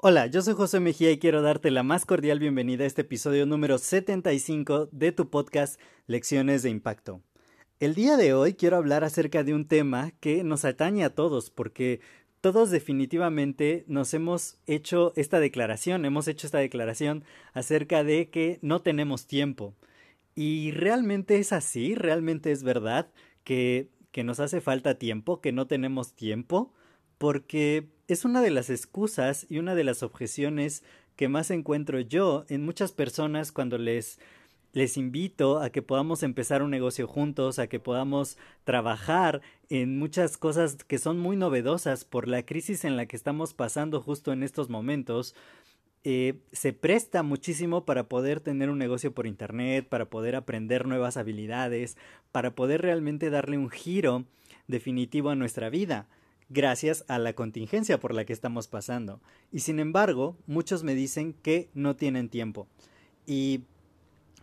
Hola, yo soy José Mejía y quiero darte la más cordial bienvenida a este episodio número 75 de tu podcast Lecciones de Impacto. El día de hoy quiero hablar acerca de un tema que nos atañe a todos porque todos definitivamente nos hemos hecho esta declaración, hemos hecho esta declaración acerca de que no tenemos tiempo. Y realmente es así, realmente es verdad que, que nos hace falta tiempo, que no tenemos tiempo porque es una de las excusas y una de las objeciones que más encuentro yo en muchas personas cuando les les invito a que podamos empezar un negocio juntos, a que podamos trabajar en muchas cosas que son muy novedosas por la crisis en la que estamos pasando justo en estos momentos. Eh, se presta muchísimo para poder tener un negocio por internet, para poder aprender nuevas habilidades, para poder realmente darle un giro definitivo a nuestra vida gracias a la contingencia por la que estamos pasando. Y sin embargo, muchos me dicen que no tienen tiempo. ¿Y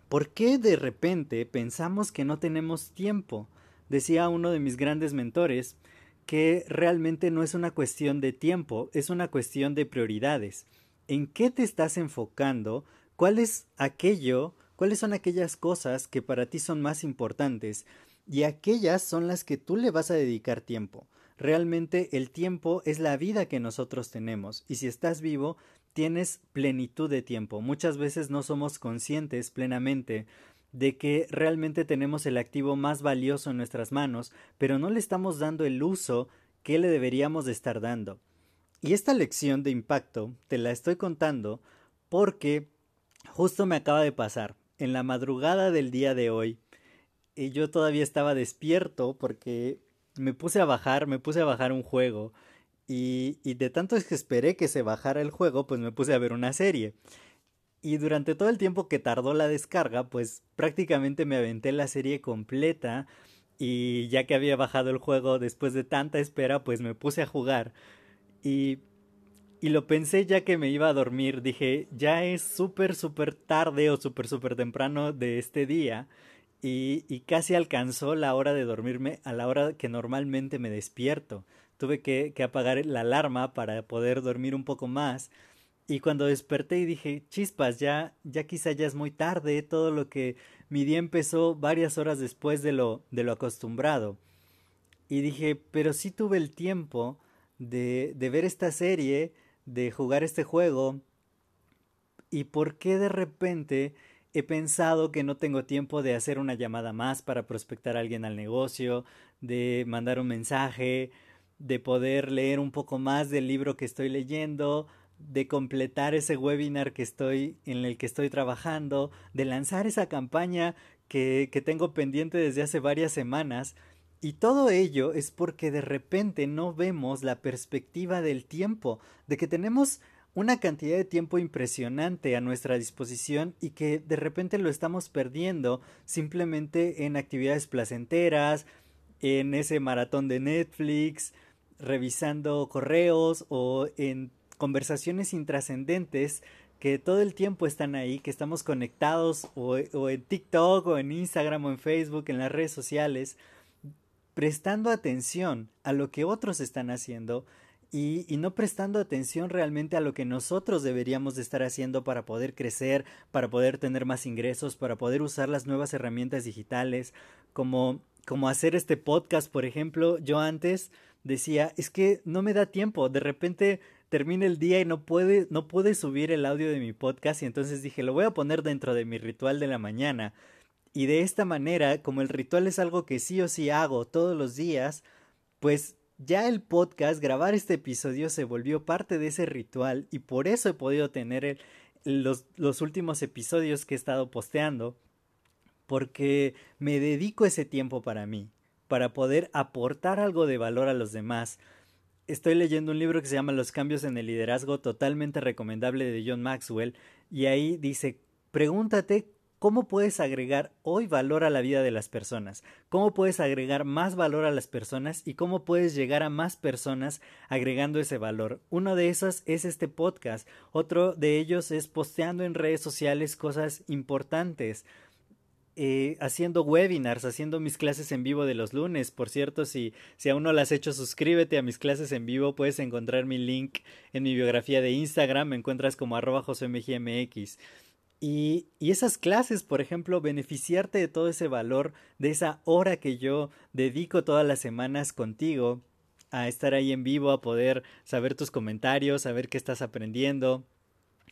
por qué de repente pensamos que no tenemos tiempo? Decía uno de mis grandes mentores que realmente no es una cuestión de tiempo, es una cuestión de prioridades. ¿En qué te estás enfocando? ¿Cuál es aquello? ¿Cuáles son aquellas cosas que para ti son más importantes? Y aquellas son las que tú le vas a dedicar tiempo. Realmente el tiempo es la vida que nosotros tenemos y si estás vivo tienes plenitud de tiempo. Muchas veces no somos conscientes plenamente de que realmente tenemos el activo más valioso en nuestras manos, pero no le estamos dando el uso que le deberíamos de estar dando. Y esta lección de impacto te la estoy contando porque justo me acaba de pasar. En la madrugada del día de hoy, y yo todavía estaba despierto porque me puse a bajar, me puse a bajar un juego. Y, y de tanto es que esperé que se bajara el juego, pues me puse a ver una serie. Y durante todo el tiempo que tardó la descarga, pues prácticamente me aventé la serie completa. Y ya que había bajado el juego después de tanta espera, pues me puse a jugar. Y, y lo pensé ya que me iba a dormir. Dije, ya es súper, súper tarde o súper, súper temprano de este día y, casi alcanzó la hora de dormirme a la hora que normalmente me despierto. Tuve que, que apagar la alarma para poder dormir un poco más. Y cuando desperté y dije, chispas, ya, ya quizá ya es muy tarde, todo lo que mi día empezó varias horas después de lo, de lo acostumbrado. Y dije, pero sí tuve el tiempo de, de ver esta serie, de jugar este juego, y por qué de repente he pensado que no tengo tiempo de hacer una llamada más para prospectar a alguien al negocio, de mandar un mensaje, de poder leer un poco más del libro que estoy leyendo, de completar ese webinar que estoy en el que estoy trabajando, de lanzar esa campaña que, que tengo pendiente desde hace varias semanas. Y todo ello es porque de repente no vemos la perspectiva del tiempo, de que tenemos una cantidad de tiempo impresionante a nuestra disposición y que de repente lo estamos perdiendo simplemente en actividades placenteras, en ese maratón de Netflix, revisando correos o en conversaciones intrascendentes que todo el tiempo están ahí, que estamos conectados o, o, en TikTok o en Instagram o en Facebook, en las redes sociales, prestando atención a lo que otros están haciendo y, no prestando atención realmente a lo que nosotros deberíamos de estar haciendo para poder crecer, para poder tener más ingresos, para poder usar las nuevas herramientas digitales, como, como hacer este podcast, por ejemplo, yo antes decía, es que no me da tiempo, de repente termina el día y no puede, no puede subir el audio de mi podcast y entonces dije, lo voy a poner dentro de mi ritual de la mañana. Y de esta manera, como el ritual es algo que sí o sí hago todos los días, pues ya el podcast, grabar este episodio se volvió parte de ese ritual y por eso he podido tener los, los últimos episodios que he estado posteando porque me dedico ese tiempo para mí. para poder aportar algo de valor a los demás. Estoy leyendo un libro que se llama Los cambios en el liderazgo, totalmente recomendable de John Maxwell, y ahí dice, pregúntate ¿Cómo puedes agregar hoy valor a la vida de las personas? ¿Cómo puedes agregar más valor a las personas? ¿Y cómo puedes llegar a más personas agregando ese valor? Uno de esos es este podcast. Otro de ellos es posteando en redes sociales cosas importantes. Eh, haciendo webinars, haciendo mis clases en vivo de los lunes. Por cierto, si, si aún no las has hecho, suscríbete a mis clases en vivo. Puedes encontrar mi link en mi biografía de Instagram. Me encuentras como arroba josemgmx. Y, esas clases, por ejemplo, beneficiarte de todo ese valor, de esa hora que yo dedico todas las semanas contigo, a estar ahí en vivo, a poder saber tus comentarios, saber qué estás aprendiendo.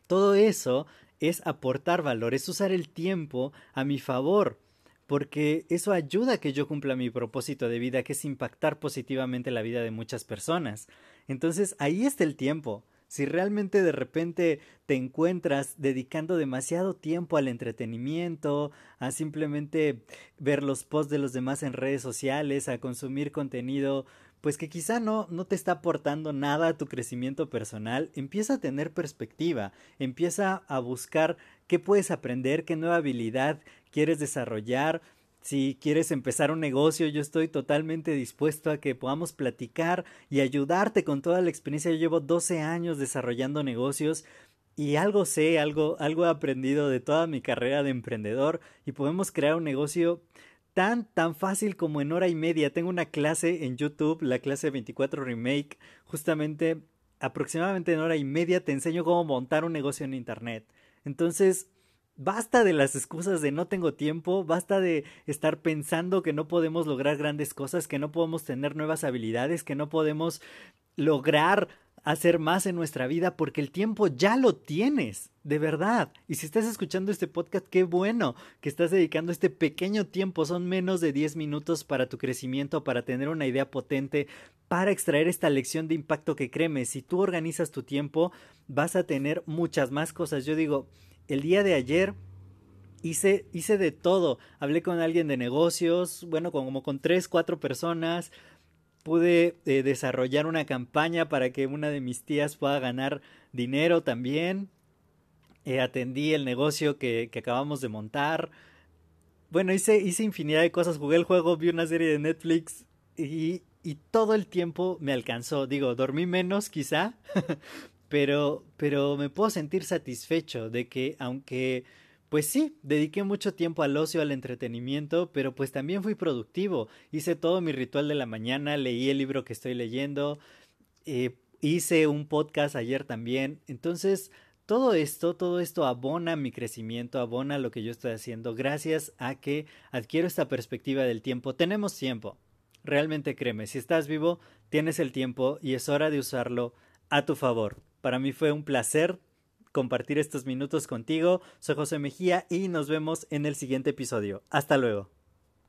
Todo eso es aportar valor, es usar el tiempo a mi favor, porque eso ayuda a que yo cumpla mi propósito de vida, que es impactar positivamente la vida de muchas personas. Entonces ahí está el tiempo. Si realmente de repente te encuentras dedicando demasiado tiempo al entretenimiento, a simplemente ver los posts de los demás en redes sociales, a consumir contenido, pues que quizá no, no te está aportando nada a tu crecimiento personal, empieza a tener perspectiva, empieza a buscar qué puedes aprender, qué nueva habilidad quieres desarrollar, si quieres empezar un negocio, yo estoy totalmente dispuesto a que podamos platicar y ayudarte con toda la experiencia. Yo llevo 12 años desarrollando negocios y algo sé, algo, algo he aprendido de toda mi carrera de emprendedor y podemos crear un negocio tan, tan fácil como en hora y media. Tengo una clase en YouTube, la clase 24 Remake, justamente aproximadamente en hora y media te enseño cómo montar un negocio en Internet. Entonces, Basta de las excusas de no tengo tiempo, basta de estar pensando que no podemos lograr grandes cosas, que no podemos tener nuevas habilidades, que no podemos lograr hacer más en nuestra vida porque el tiempo ya lo tienes, de verdad. Y si estás escuchando este podcast, qué bueno que estás dedicando este pequeño tiempo, son menos de 10 minutos para tu crecimiento, para tener una idea potente, para extraer esta lección de impacto que créeme, si tú organizas tu tiempo, vas a tener muchas más cosas. Yo digo, el día de ayer hice, hice de todo. Hablé con alguien de negocios, bueno, como con tres, cuatro personas. Pude eh, desarrollar una campaña para que una de mis tías pueda ganar dinero también. Eh, atendí el negocio que, acabamos de montar. Bueno, hice, hice infinidad de cosas. Jugué el juego, vi una serie de Netflix y, y todo el tiempo me alcanzó. Digo, dormí menos quizá, pero, pero me puedo sentir satisfecho de que aunque pues sí, dediqué mucho tiempo al ocio, al entretenimiento, pero pues también fui productivo. Hice todo mi ritual de la mañana, leí el libro que estoy leyendo, eh, hice un podcast ayer también. Entonces, todo esto, todo esto abona mi crecimiento, abona lo que yo estoy haciendo gracias a que adquiero esta perspectiva del tiempo. Tenemos tiempo. Realmente créeme, si estás vivo, tienes el tiempo y es hora de usarlo a tu favor. Para mí fue un placer compartir estos minutos contigo. Soy José Mejía y nos vemos en el siguiente episodio. Hasta luego.